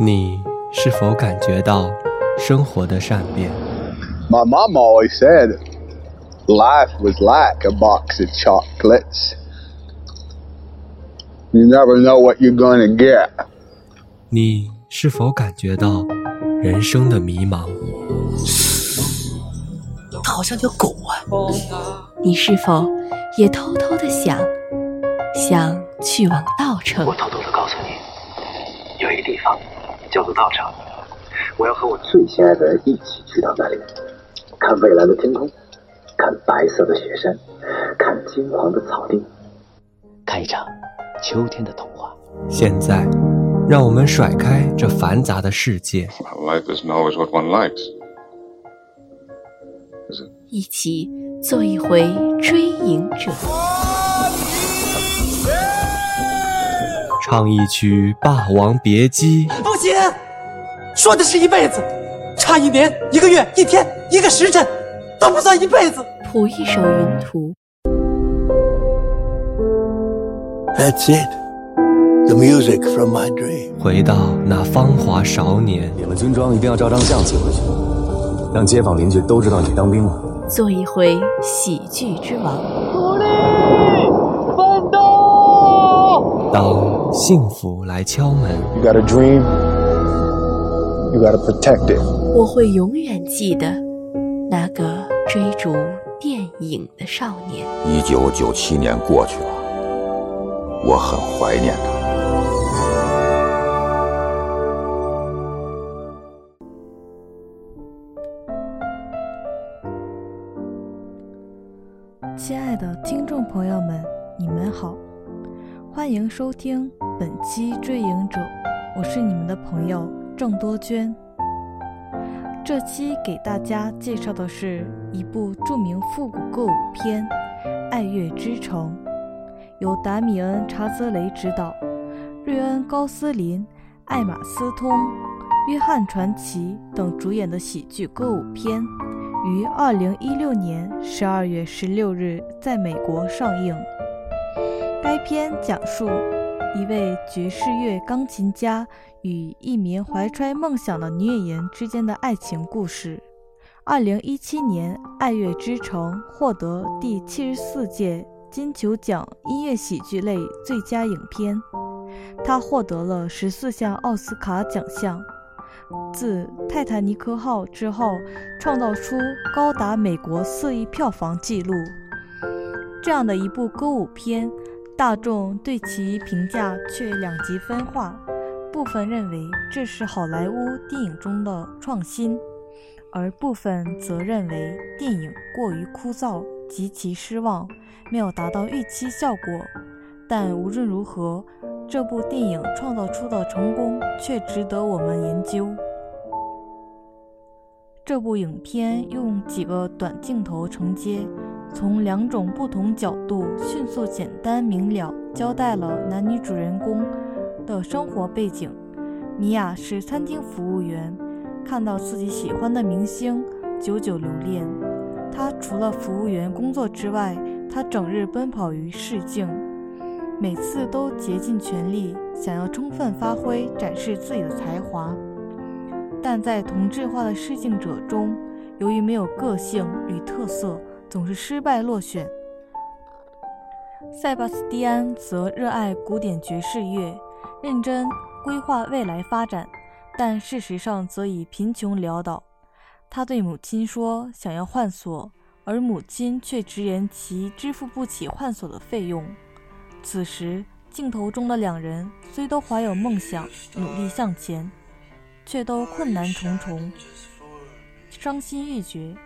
你是否感觉到生活的善变？My mom always said life was like a box of chocolates. You never know what you're gonna get. 你是否感觉到人生的迷茫？它好像条狗啊！你是否也偷偷的想，想去往稻城？我偷偷的告诉你，有一个地方。叫做道场，我要和我最心爱的人一起去到那里，看蔚蓝的天空，看白色的雪山，看金黄的草地，看一场秋天的童话。现在，让我们甩开这繁杂的世界，一起做一回追影者。唱一曲《霸王别姬》。不行，说的是一辈子，差一年、一个月、一天、一个时辰都不算一辈子。谱一首《云图》。That's it, the music from my dream。回到那芳华少年。领了军装一定要照张相寄回去，让街坊邻居都知道你当兵了。做一回喜剧之王。努力奋斗。当幸福来敲门，You got a dream, you got to protect it。我会永远记得那个追逐电影的少年。一九九七年过去了，我很怀念他。亲爱的听众朋友们，你们好。欢迎收听本期《追影者》，我是你们的朋友郑多娟。这期给大家介绍的是一部著名复古歌舞片《爱乐之城》，由达米恩·查泽雷执导，瑞恩·高斯林、艾玛·斯通、约翰·传奇等主演的喜剧歌舞片，于二零一六年十二月十六日在美国上映。该片讲述一位爵士乐钢琴家与一名怀揣梦想的女演员之间的爱情故事。二零一七年，《爱乐之城》获得第七十四届金球奖音乐喜剧类最佳影片，他获得了十四项奥斯卡奖项。自《泰坦尼克号》之后，创造出高达美国四亿票房纪录。这样的一部歌舞片。大众对其评价却两极分化，部分认为这是好莱坞电影中的创新，而部分则认为电影过于枯燥，极其失望，没有达到预期效果。但无论如何，这部电影创造出的成功却值得我们研究。这部影片用几个短镜头承接。从两种不同角度，迅速、简单、明了交代了男女主人公的生活背景。米娅是餐厅服务员，看到自己喜欢的明星，久久留恋。她除了服务员工作之外，她整日奔跑于试镜，每次都竭尽全力，想要充分发挥、展示自己的才华。但在同质化的试镜者中，由于没有个性与特色。总是失败落选。塞巴斯蒂安则热爱古典爵士乐，认真规划未来发展，但事实上则以贫穷潦倒。他对母亲说想要换锁，而母亲却直言其支付不起换锁的费用。此时，镜头中的两人虽都怀有梦想，努力向前，却都困难重重，伤心欲绝。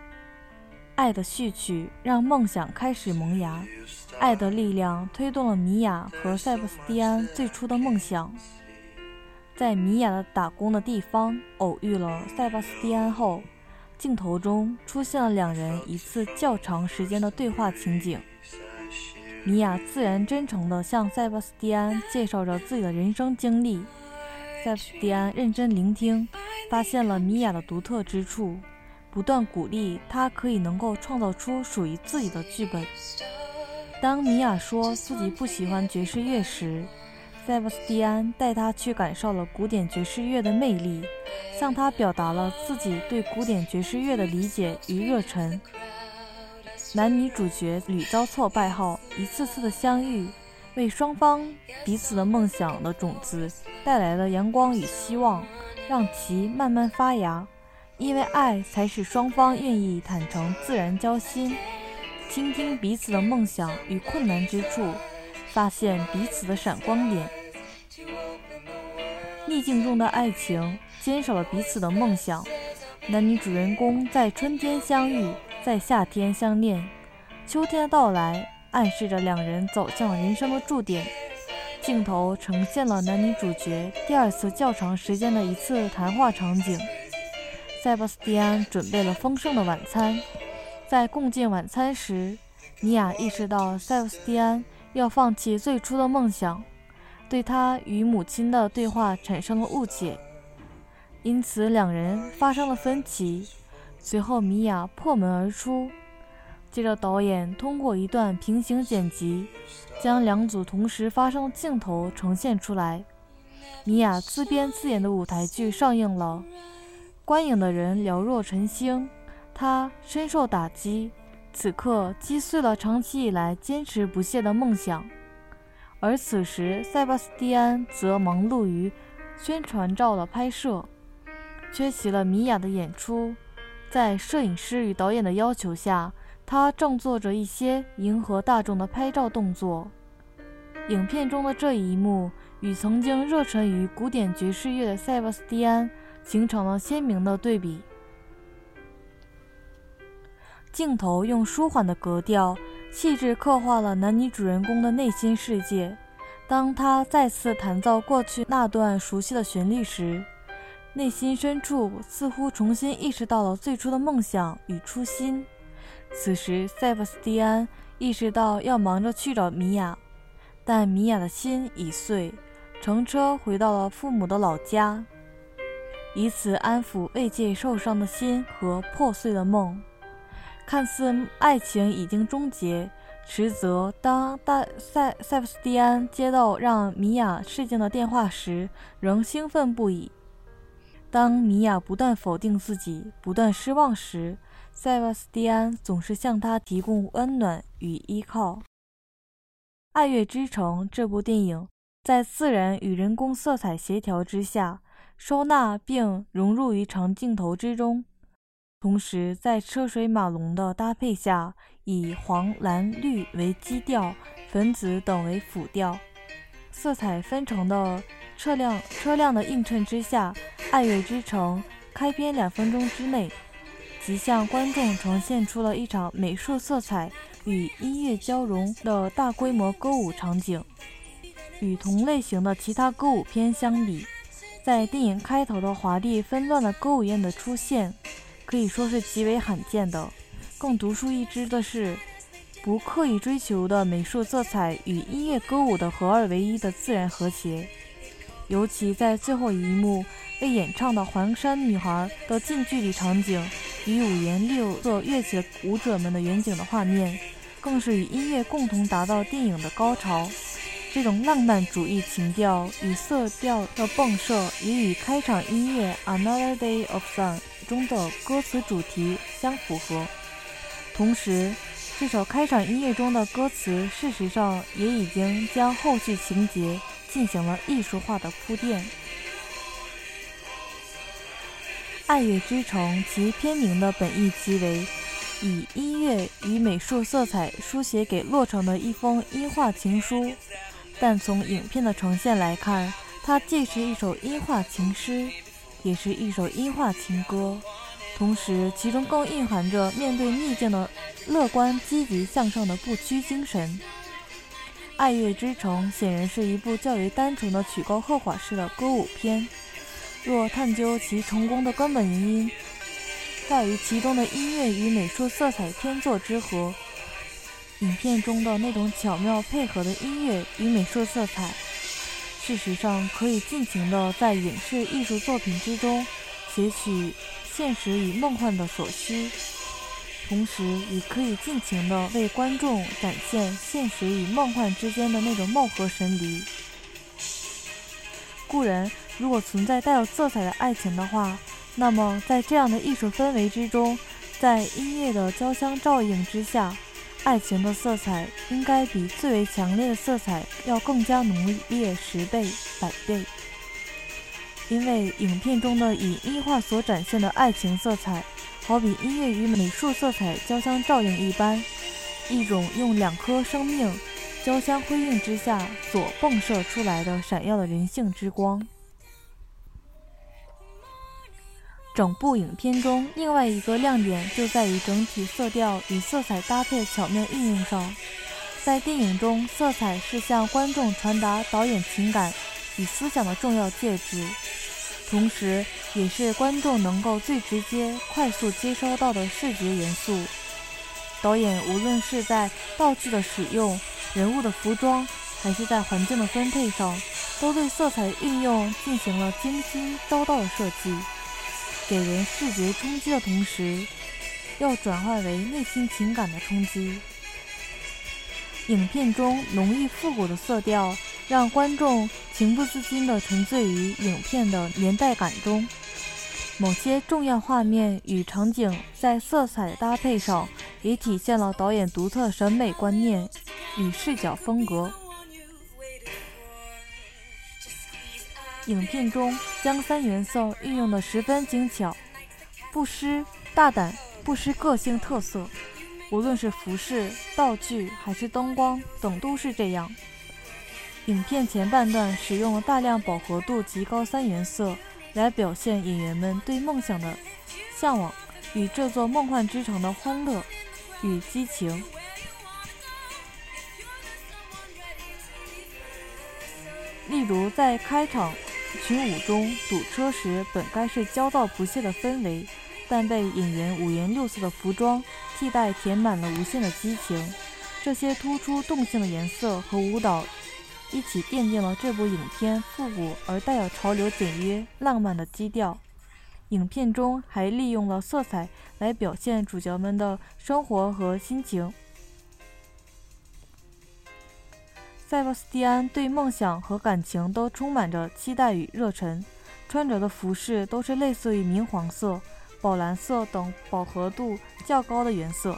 爱的序曲让梦想开始萌芽，爱的力量推动了米娅和塞巴斯蒂安最初的梦想。在米娅的打工的地方偶遇了塞巴斯蒂安后，镜头中出现了两人一次较长时间的对话情景。米娅自然真诚地向塞巴斯蒂安介绍着自己的人生经历，塞巴斯蒂安认真聆听，发现了米娅的独特之处。不断鼓励他，可以能够创造出属于自己的剧本。当米娅说自己不喜欢爵士乐时，塞巴斯蒂安带他去感受了古典爵士乐的魅力，向他表达了自己对古典爵士乐的理解与热忱。男女主角屡遭挫败后，一次次的相遇，为双方彼此的梦想的种子带来了阳光与希望，让其慢慢发芽。因为爱，才使双方愿意坦诚、自然交心，倾听彼此的梦想与困难之处，发现彼此的闪光点。逆境中的爱情，坚守了彼此的梦想。男女主人公在春天相遇。在夏天相恋，秋天的到来暗示着两人走向人生的注点。镜头呈现了男女主角第二次较长时间的一次谈话场景。塞巴斯蒂安准备了丰盛的晚餐，在共进晚餐时，尼娅意识到塞巴斯蒂安要放弃最初的梦想，对他与母亲的对话产生了误解，因此两人发生了分歧。随后，米娅破门而出。接着，导演通过一段平行剪辑，将两组同时发生的镜头呈现出来。米娅自编自演的舞台剧上映了，观影的人寥若晨星。他深受打击，此刻击碎了长期以来坚持不懈的梦想。而此时，塞巴斯蒂安则忙碌于宣传照的拍摄，缺席了米娅的演出。在摄影师与导演的要求下，他正做着一些迎合大众的拍照动作。影片中的这一幕与曾经热忱于古典爵士乐的塞巴斯蒂安形成了鲜明的对比。镜头用舒缓的格调，细致刻画了男女主人公的内心世界。当他再次弹奏过去那段熟悉的旋律时，内心深处似乎重新意识到了最初的梦想与初心。此时，塞巴斯蒂安意识到要忙着去找米娅，但米娅的心已碎，乘车回到了父母的老家，以此安抚未借受伤的心和破碎的梦。看似爱情已经终结，实则当大塞塞巴斯蒂安接到让米娅试镜的电话时，仍兴奋不已。当米娅不断否定自己、不断失望时，塞巴斯蒂安总是向她提供温暖与依靠。《爱乐之城》这部电影在自然与人工色彩协调之下，收纳并融入于长镜头之中，同时在车水马龙的搭配下，以黄、蓝、绿为基调，粉紫等为辅调，色彩纷呈的。车辆车辆的映衬之下，《爱乐之城》开篇两分钟之内，即向观众呈现出了一场美术色彩与音乐交融的大规模歌舞场景。与同类型的其他歌舞片相比，在电影开头的华丽纷乱的歌舞宴的出现，可以说是极为罕见的。更独树一帜的是，不刻意追求的美术色彩与音乐歌舞的合二为一的自然和谐。尤其在最后一幕被演唱的《黄山女孩》的近距离场景，与五颜六色乐器舞者们的远景的画面，更是与音乐共同达到电影的高潮。这种浪漫主义情调与色调的迸射，也与开场音乐《Another Day of Sun》中的歌词主题相符合。同时，这首开场音乐中的歌词，事实上也已经将后续情节。进行了艺术化的铺垫，《爱乐之城》其片名的本意即为以音乐与美术色彩书写给洛城的一封音画情书。但从影片的呈现来看，它既是一首音画情诗，也是一首音画情歌。同时，其中更蕴含着面对逆境的乐观、积极向上的不屈精神。《爱乐之城》显然是一部较为单纯的曲高和寡式的歌舞片。若探究其成功的根本原因，在于其中的音乐与美术色彩天作之合。影片中的那种巧妙配合的音乐与美术色彩，事实上可以尽情的在影视艺术作品之中撷取现实与梦幻的所需。同时，也可以尽情的为观众展现现实与梦幻之间的那种貌合神离。故人如果存在带有色彩的爱情的话，那么在这样的艺术氛围之中，在音乐的交相照应之下，爱情的色彩应该比最为强烈的色彩要更加浓烈十倍、百倍。因为影片中的以音画所展现的爱情色彩，好比音乐与美术色彩交相照应一般，一种用两颗生命交相辉映之下所迸射出来的闪耀的人性之光。整部影片中，另外一个亮点就在于整体色调与色彩搭配巧妙运用上。在电影中，色彩是向观众传达导演情感与思想的重要介质。同时，也是观众能够最直接、快速接收到的视觉元素。导演无论是在道具的使用、人物的服装，还是在环境的分配上，都对色彩运用进行了精心周到的设计，给人视觉冲击的同时，要转化为内心情感的冲击。影片中浓郁复古的色调。让观众情不自禁地沉醉于影片的年代感中，某些重要画面与场景在色彩搭配上也体现了导演独特审美观念与视角风格。影片中将三原色运用得十分精巧，不失大胆，不失个性特色。无论是服饰、道具还是灯光等，都是这样。影片前半段使用了大量饱和度极高三原色，来表现演员们对梦想的向往与这座梦幻之城的欢乐与激情。例如，在开场群舞中堵车时，本该是焦躁不懈的氛围，但被演员五颜六色的服装替代，填满了无限的激情。这些突出动性的颜色和舞蹈。一起奠定了这部影片复古而带有潮流、简约、浪漫的基调。影片中还利用了色彩来表现主角们的生活和心情。塞巴斯蒂安对梦想和感情都充满着期待与热忱，穿着的服饰都是类似于明黄色、宝蓝色等饱和度较高的颜色。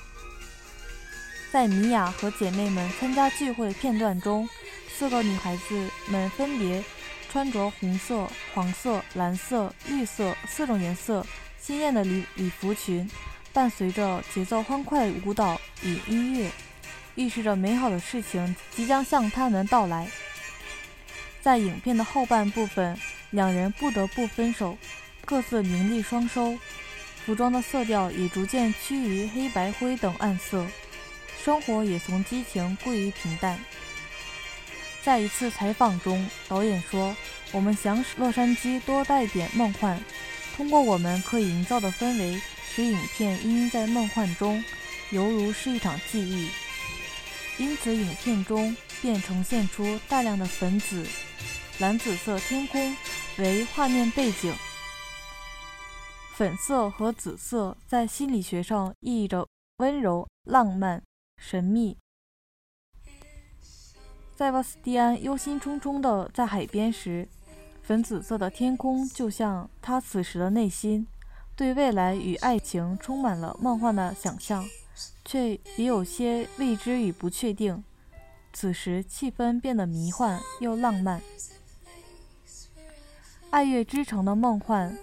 在米娅和姐妹们参加聚会片段中。四个女孩子们分别穿着红色、黄色、蓝色、绿色四种颜色鲜艳的礼礼服裙，伴随着节奏欢快的舞蹈与音乐，预示着美好的事情即将向他们到来。在影片的后半部分，两人不得不分手，各自名利双收，服装的色调也逐渐趋于黑白灰等暗色，生活也从激情归于平淡。在一次采访中，导演说：“我们想使洛杉矶多带点梦幻，通过我们可以营造的氛围，使影片氤氲在梦幻中，犹如是一场记忆。因此，影片中便呈现出大量的粉紫、蓝紫色天空为画面背景。粉色和紫色在心理学上意味着温柔、浪漫、神秘。”在巴斯蒂安忧心忡忡地在海边时，粉紫色的天空就像他此时的内心，对未来与爱情充满了梦幻的想象，却也有些未知与不确定。此时气氛变得迷幻又浪漫，爱乐之城的梦幻，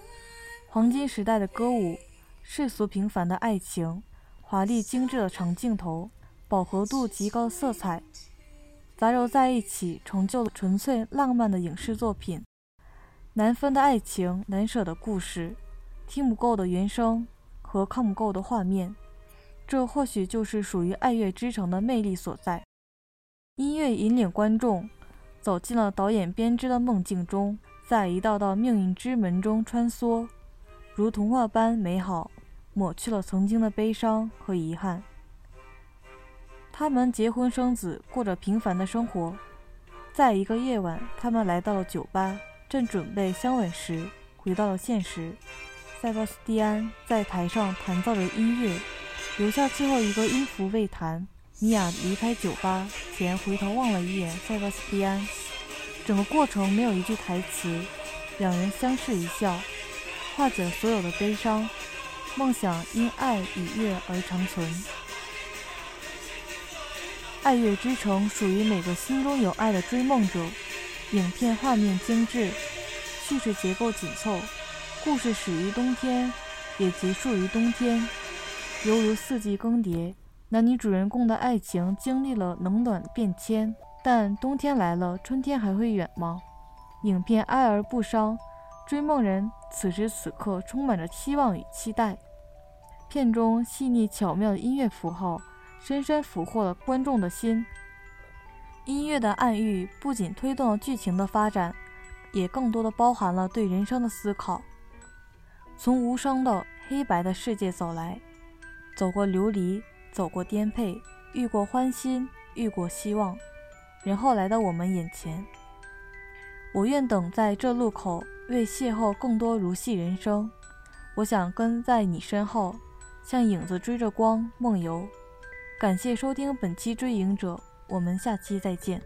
黄金时代的歌舞，世俗平凡的爱情，华丽精致的长镜头，饱和度极高的色彩。杂糅在一起，成就了纯粹浪漫的影视作品。难分的爱情，难舍的故事，听不够的原声和看不够的画面，这或许就是属于爱乐之城的魅力所在。音乐引领观众走进了导演编织的梦境中，在一道道命运之门中穿梭，如童话般美好，抹去了曾经的悲伤和遗憾。他们结婚生子，过着平凡的生活。在一个夜晚，他们来到了酒吧，正准备相吻时，回到了现实。塞巴斯蒂安在台上弹奏着音乐，留下最后一个音符未弹。米娅离开酒吧前，回头望了一眼塞巴斯蒂安，整个过程没有一句台词，两人相视一笑，化解了所有的悲伤，梦想因爱与月而长存。爱乐之城属于每个心中有爱的追梦者。影片画面精致，叙事结构紧凑，故事始于冬天，也结束于冬天，犹如四季更迭。男女主人公的爱情经历了冷暖变迁，但冬天来了，春天还会远吗？影片哀而不伤，追梦人此时此刻充满着期望与期待。片中细腻巧妙的音乐符号，深深俘获了观众的心。音乐的暗喻不仅推动了剧情的发展，也更多的包含了对人生的思考。从无声的黑白的世界走来，走过流离，走过颠沛，遇过欢欣，遇过希望，然后来到我们眼前。我愿等在这路口，为邂逅更多如戏人生。我想跟在你身后，像影子追着光梦游。感谢收听本期《追影者》。我们下期再见。